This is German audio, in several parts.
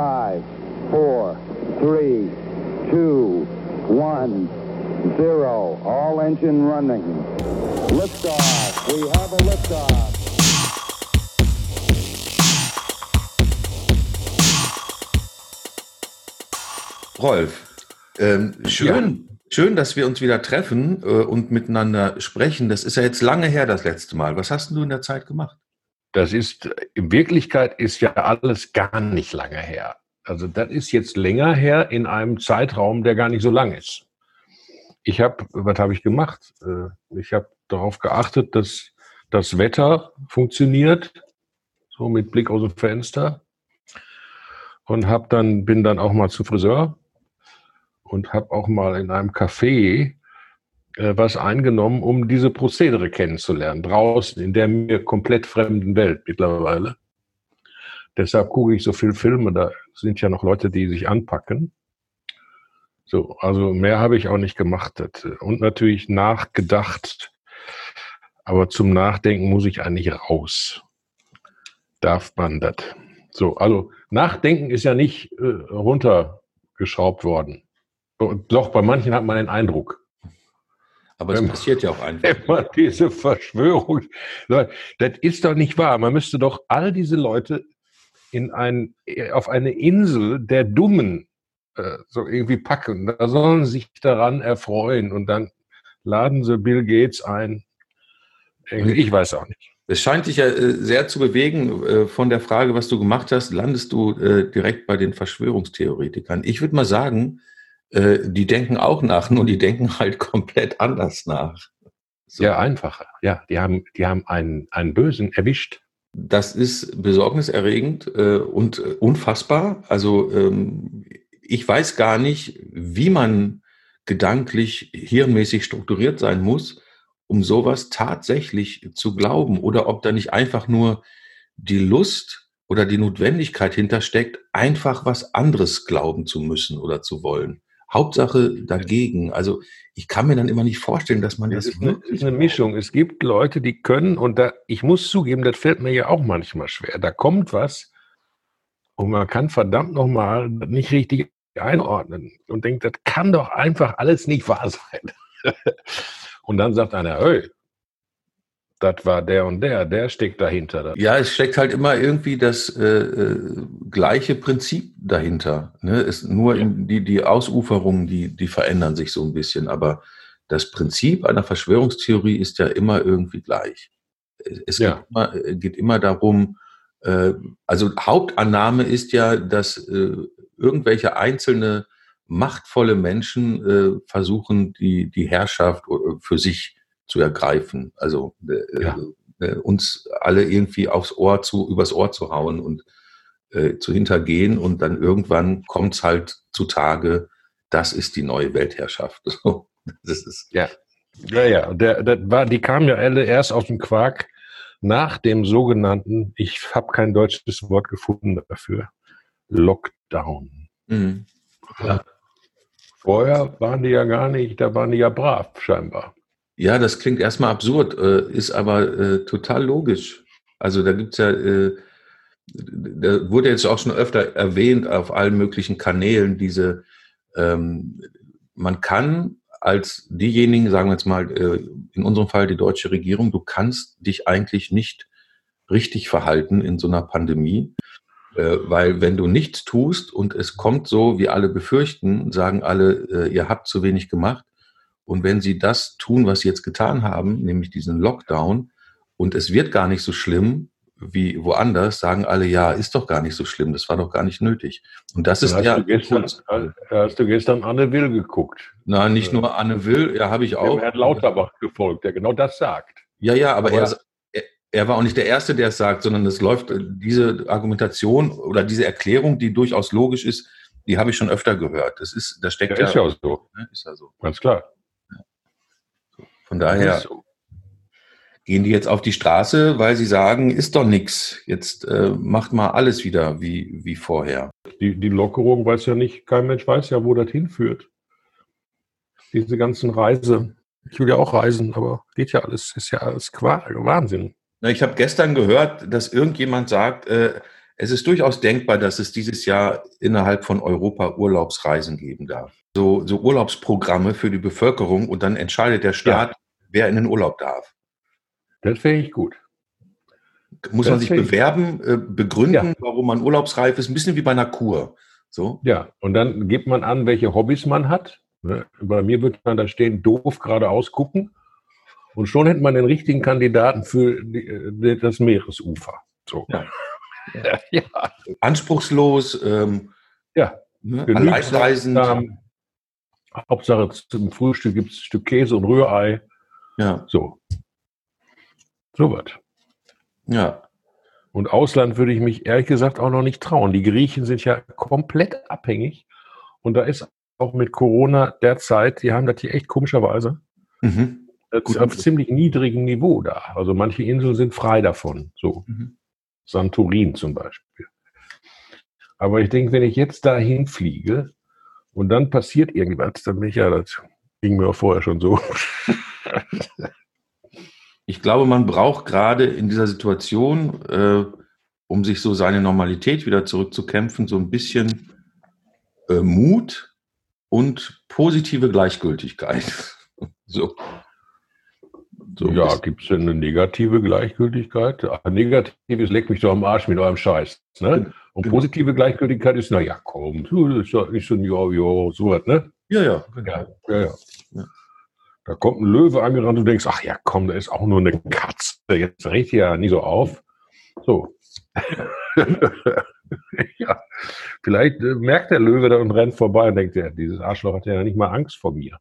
Five, four, three, two, one, zero. All engine running. Liftoff. We have a liftoff. Rolf, ähm, schön, ja. schön, dass wir uns wieder treffen äh, und miteinander sprechen. Das ist ja jetzt lange her, das letzte Mal. Was hast du in der Zeit gemacht? Das ist, in Wirklichkeit ist ja alles gar nicht lange her. Also das ist jetzt länger her in einem Zeitraum, der gar nicht so lang ist. Ich habe, was habe ich gemacht? Äh, ich habe darauf geachtet, dass das Wetter funktioniert, so mit Blick aus dem Fenster. Und hab dann, bin dann auch mal zu Friseur und habe auch mal in einem Café äh, was eingenommen, um diese Prozedere kennenzulernen, draußen in der mir komplett fremden Welt mittlerweile. Deshalb gucke ich so viel Filme, da sind ja noch Leute, die sich anpacken. So, also mehr habe ich auch nicht gemacht. Und natürlich nachgedacht. Aber zum Nachdenken muss ich eigentlich raus. Darf man das? So, also Nachdenken ist ja nicht äh, runtergeschraubt worden. Doch, bei manchen hat man den Eindruck. Aber es passiert ja auch einfach. Wenn man diese Verschwörung, das ist doch nicht wahr. Man müsste doch all diese Leute in ein, auf eine Insel der Dummen äh, so irgendwie packen. Da sollen sie sich daran erfreuen und dann laden sie Bill Gates ein. Ich weiß auch nicht. Es scheint dich ja äh, sehr zu bewegen. Äh, von der Frage, was du gemacht hast, landest du äh, direkt bei den Verschwörungstheoretikern. Ich würde mal sagen, die denken auch nach, nur die denken halt komplett anders nach. So. Ja, einfacher. Ja, die haben, die haben einen, einen Bösen erwischt. Das ist besorgniserregend und unfassbar. Also ähm, ich weiß gar nicht, wie man gedanklich, hirnmäßig strukturiert sein muss, um sowas tatsächlich zu glauben oder ob da nicht einfach nur die Lust oder die Notwendigkeit hintersteckt, einfach was anderes glauben zu müssen oder zu wollen. Hauptsache dagegen. Also ich kann mir dann immer nicht vorstellen, dass man das, das ist wirklich eine Mischung. Es gibt Leute, die können und da ich muss zugeben, das fällt mir ja auch manchmal schwer. Da kommt was und man kann verdammt noch mal nicht richtig einordnen und denkt, das kann doch einfach alles nicht wahr sein. und dann sagt einer, hey, das war der und der, der steckt dahinter. Ja, es steckt halt immer irgendwie das äh, äh gleiche Prinzip dahinter. Ne? Es, nur ja. die, die Ausuferungen, die, die verändern sich so ein bisschen, aber das Prinzip einer Verschwörungstheorie ist ja immer irgendwie gleich. Es ja. geht, immer, geht, immer, darum, äh, also Hauptannahme ist ja, dass äh, irgendwelche einzelne machtvolle Menschen äh, versuchen, die, die Herrschaft äh, für sich zu ergreifen. Also äh, ja. äh, uns alle irgendwie aufs Ohr zu, übers Ohr zu hauen und äh, zu hintergehen und dann irgendwann kommt es halt zutage, das ist die neue Weltherrschaft. das ist ja. Ja, ja, der, der war, die kamen ja alle erst aus dem Quark nach dem sogenannten, ich habe kein deutsches Wort gefunden dafür, Lockdown. Mhm. Ja. Vorher waren die ja gar nicht, da waren die ja brav scheinbar. Ja, das klingt erstmal absurd, äh, ist aber äh, total logisch. Also da gibt es ja, äh, da wurde jetzt auch schon öfter erwähnt auf allen möglichen Kanälen, diese, ähm, man kann als diejenigen, sagen wir jetzt mal, äh, in unserem Fall die deutsche Regierung, du kannst dich eigentlich nicht richtig verhalten in so einer Pandemie. Äh, weil wenn du nichts tust und es kommt so, wie alle befürchten, sagen alle, ihr habt zu wenig gemacht. Und wenn sie das tun, was sie jetzt getan haben, nämlich diesen Lockdown, und es wird gar nicht so schlimm wie woanders, sagen alle, ja, ist doch gar nicht so schlimm, das war doch gar nicht nötig. Und das ist hast ja. Du gestern, hast du gestern Anne Will geguckt? Nein, nicht nur Anne Will, ja, habe ich auch. Er hat Lauterbach gefolgt, der genau das sagt. Ja, ja, aber, aber er, er war auch nicht der Erste, der es sagt, sondern es läuft, äh, diese Argumentation oder diese Erklärung, die durchaus logisch ist, die habe ich schon öfter gehört. Das ist, da steckt ja. Ist ja auch so. Ne, ist ja so. Ganz klar. Von daher gehen die jetzt auf die Straße, weil sie sagen, ist doch nichts. Jetzt äh, macht mal alles wieder wie, wie vorher. Die, die Lockerung weiß ja nicht, kein Mensch weiß ja, wo das hinführt. Diese ganzen Reise. Ich will ja auch reisen, aber geht ja alles, ist ja alles Wahnsinn. Ich habe gestern gehört, dass irgendjemand sagt, äh, es ist durchaus denkbar, dass es dieses Jahr innerhalb von Europa Urlaubsreisen geben darf. So, so Urlaubsprogramme für die Bevölkerung und dann entscheidet der Staat, ja. wer in den Urlaub darf. Das finde ich gut. Muss das man sich bewerben, äh, begründen, ja. warum man urlaubsreif ist, ein bisschen wie bei einer Kur. So. Ja, und dann gibt man an, welche Hobbys man hat. Ne? Bei mir wird man da stehen, doof geradeaus gucken. Und schon hätte man den richtigen Kandidaten für die, äh, das Meeresufer. So. Ja. ja. Anspruchslos, ähm, ja. Ne? Alleinreisend. Hauptsache zum Frühstück gibt es ein Stück Käse und Rührei. Ja. So. So was. Ja. Und Ausland würde ich mich ehrlich gesagt auch noch nicht trauen. Die Griechen sind ja komplett abhängig. Und da ist auch mit Corona derzeit, die haben das hier echt komischerweise. Mhm. Ist auf ziemlich niedrigem Niveau da. Also manche Inseln sind frei davon. So. Mhm. Santorin zum Beispiel. Aber ich denke, wenn ich jetzt dahin fliege und dann passiert irgendwas, dann bin ich ja, das ging mir auch vorher schon so. ich glaube, man braucht gerade in dieser Situation, äh, um sich so seine Normalität wieder zurückzukämpfen, so ein bisschen äh, Mut und positive Gleichgültigkeit. so. So ja, gibt es denn eine negative Gleichgültigkeit? Negatives leckt mich doch am Arsch mit eurem Scheiß. Ne? Und genau. positive Gleichgültigkeit ist, na ja, komm, das ist ja nicht so ein Ja, ja, so was, ne? Ja, ja. Ja, ja, ja. Da kommt ein Löwe angerannt und du denkst, ach ja, komm, da ist auch nur eine Katze. Jetzt regt ja nie so auf. So. ja. Vielleicht äh, merkt der Löwe da und rennt vorbei und denkt, ja, dieses Arschloch hat ja nicht mal Angst vor mir.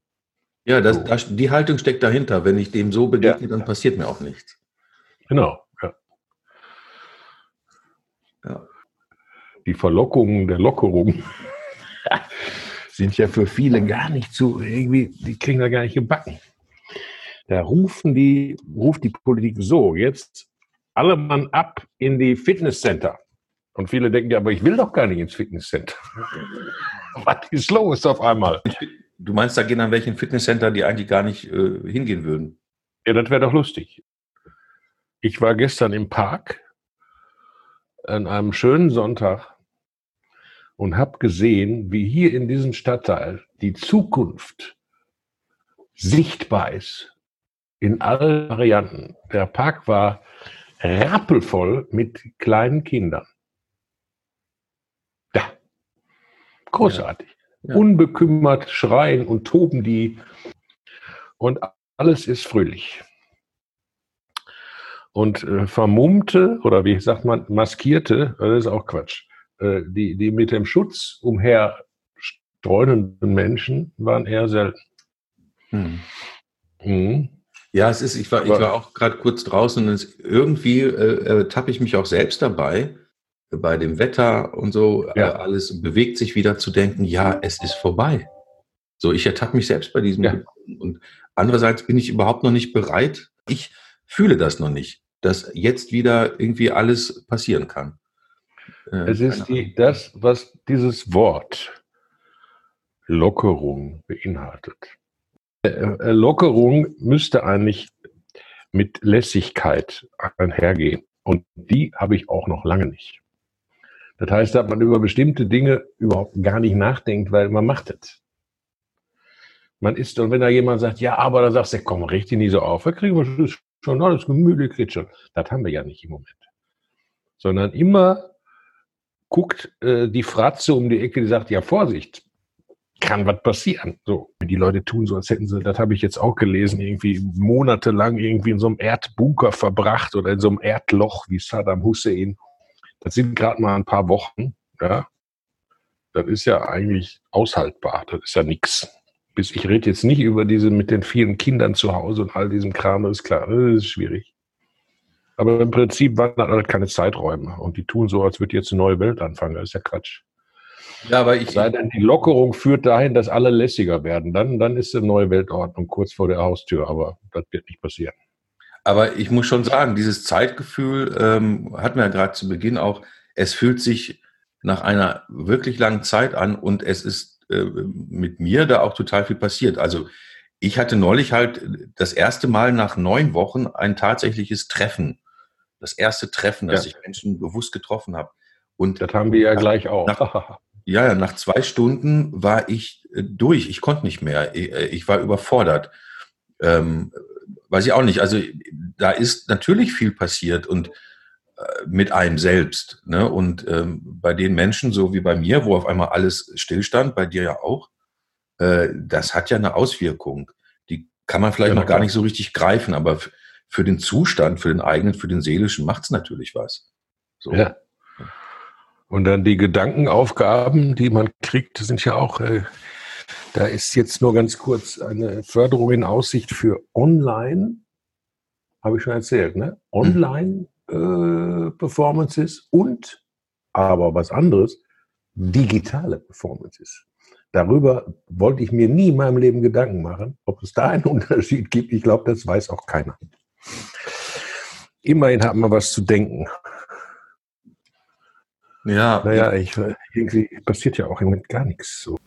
Ja, das, das, die Haltung steckt dahinter. Wenn ich dem so begegne, ja. dann passiert mir auch nichts. Genau, ja. ja. Die Verlockungen der Lockerung sind ja für viele gar nicht so, irgendwie, die kriegen da gar nicht gebacken. Da rufen die, ruft die Politik so, jetzt alle Mann ab in die Fitnesscenter. Und viele denken, ja, aber ich will doch gar nicht ins Fitnesscenter. Was ist los auf einmal? Du meinst, da gehen an welchen Fitnesscenter, die eigentlich gar nicht äh, hingehen würden? Ja, das wäre doch lustig. Ich war gestern im Park an einem schönen Sonntag und habe gesehen, wie hier in diesem Stadtteil die Zukunft sichtbar ist. In allen Varianten. Der Park war rappelvoll mit kleinen Kindern. Ja, großartig. Ja. Unbekümmert schreien und toben die und alles ist fröhlich. Und äh, vermummte oder wie sagt man, maskierte, das ist auch Quatsch, äh, die, die mit dem Schutz umher streunenden Menschen waren eher selten. Hm. Hm. Ja, es ist, ich war, ich war auch gerade kurz draußen und es, irgendwie äh, äh, tappe ich mich auch selbst dabei, bei dem Wetter und so, ja. äh, alles bewegt sich wieder zu denken, ja, es ist vorbei. So, ich ertappe mich selbst bei diesem ja. Und andererseits bin ich überhaupt noch nicht bereit. Ich fühle das noch nicht, dass jetzt wieder irgendwie alles passieren kann. Äh, es ist die, das, was dieses Wort Lockerung beinhaltet. Äh, äh, Lockerung müsste eigentlich mit Lässigkeit einhergehen. Und die habe ich auch noch lange nicht. Das heißt, dass man über bestimmte Dinge überhaupt gar nicht nachdenkt, weil man macht es. Man ist, und wenn da jemand sagt, ja, aber dann sagst du, komm, richte nie so auf, da kriegen wir schon alles gemütlich, kriegt schon. Das haben wir ja nicht im Moment. Sondern immer guckt äh, die Fratze um die Ecke, die sagt, ja, Vorsicht, kann was passieren. So, die Leute tun so, als hätten sie, das habe ich jetzt auch gelesen, irgendwie monatelang irgendwie in so einem Erdbunker verbracht oder in so einem Erdloch wie Saddam Hussein das sind gerade mal ein paar Wochen, ja. Das ist ja eigentlich aushaltbar. Das ist ja nichts. Bis ich rede jetzt nicht über diese mit den vielen Kindern zu Hause und all diesem Kram, das ist klar, das ist schwierig. Aber im Prinzip waren das alle keine Zeiträume. Und die tun so, als würde jetzt eine neue Welt anfangen. Das ist ja Quatsch. Ja, aber ich. Sei denn, die Lockerung führt dahin, dass alle lässiger werden. Dann, dann ist eine neue Weltordnung kurz vor der Haustür. Aber das wird nicht passieren. Aber ich muss schon sagen, dieses Zeitgefühl ähm, hatten wir ja gerade zu Beginn auch. Es fühlt sich nach einer wirklich langen Zeit an und es ist äh, mit mir da auch total viel passiert. Also ich hatte neulich halt das erste Mal nach neun Wochen ein tatsächliches Treffen. Das erste Treffen, dass ja. ich Menschen bewusst getroffen habe. Und das haben wir ja nach, gleich auch. Nach, ja, nach zwei Stunden war ich äh, durch. Ich konnte nicht mehr. Ich, äh, ich war überfordert. Ähm, weiß ich auch nicht. Also da ist natürlich viel passiert und äh, mit einem selbst. Ne? Und ähm, bei den Menschen, so wie bei mir, wo auf einmal alles stillstand, bei dir ja auch, äh, das hat ja eine Auswirkung. Die kann man vielleicht ja, noch gar nicht so richtig greifen, aber für den Zustand, für den eigenen, für den seelischen macht es natürlich was. So. Ja. Und dann die Gedankenaufgaben, die man kriegt, sind ja auch, äh, da ist jetzt nur ganz kurz eine Förderung in Aussicht für Online, habe ich schon erzählt, ne? Online äh, Performances und, aber was anderes, digitale Performances. Darüber wollte ich mir nie in meinem Leben Gedanken machen. Ob es da einen Unterschied gibt, ich glaube, das weiß auch keiner. Immerhin hat man was zu denken. Ja. Naja, ich, irgendwie passiert ja auch im Moment gar nichts so.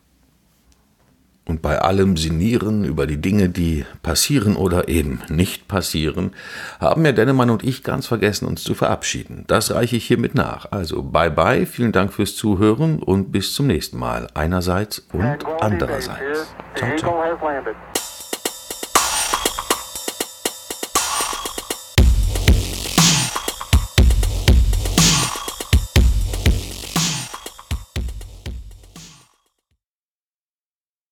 Und bei allem Sinieren über die Dinge, die passieren oder eben nicht passieren, haben Herr Dennemann und ich ganz vergessen, uns zu verabschieden. Das reiche ich hiermit nach. Also bye bye, vielen Dank fürs Zuhören und bis zum nächsten Mal. Einerseits und andererseits. Ciao, ciao.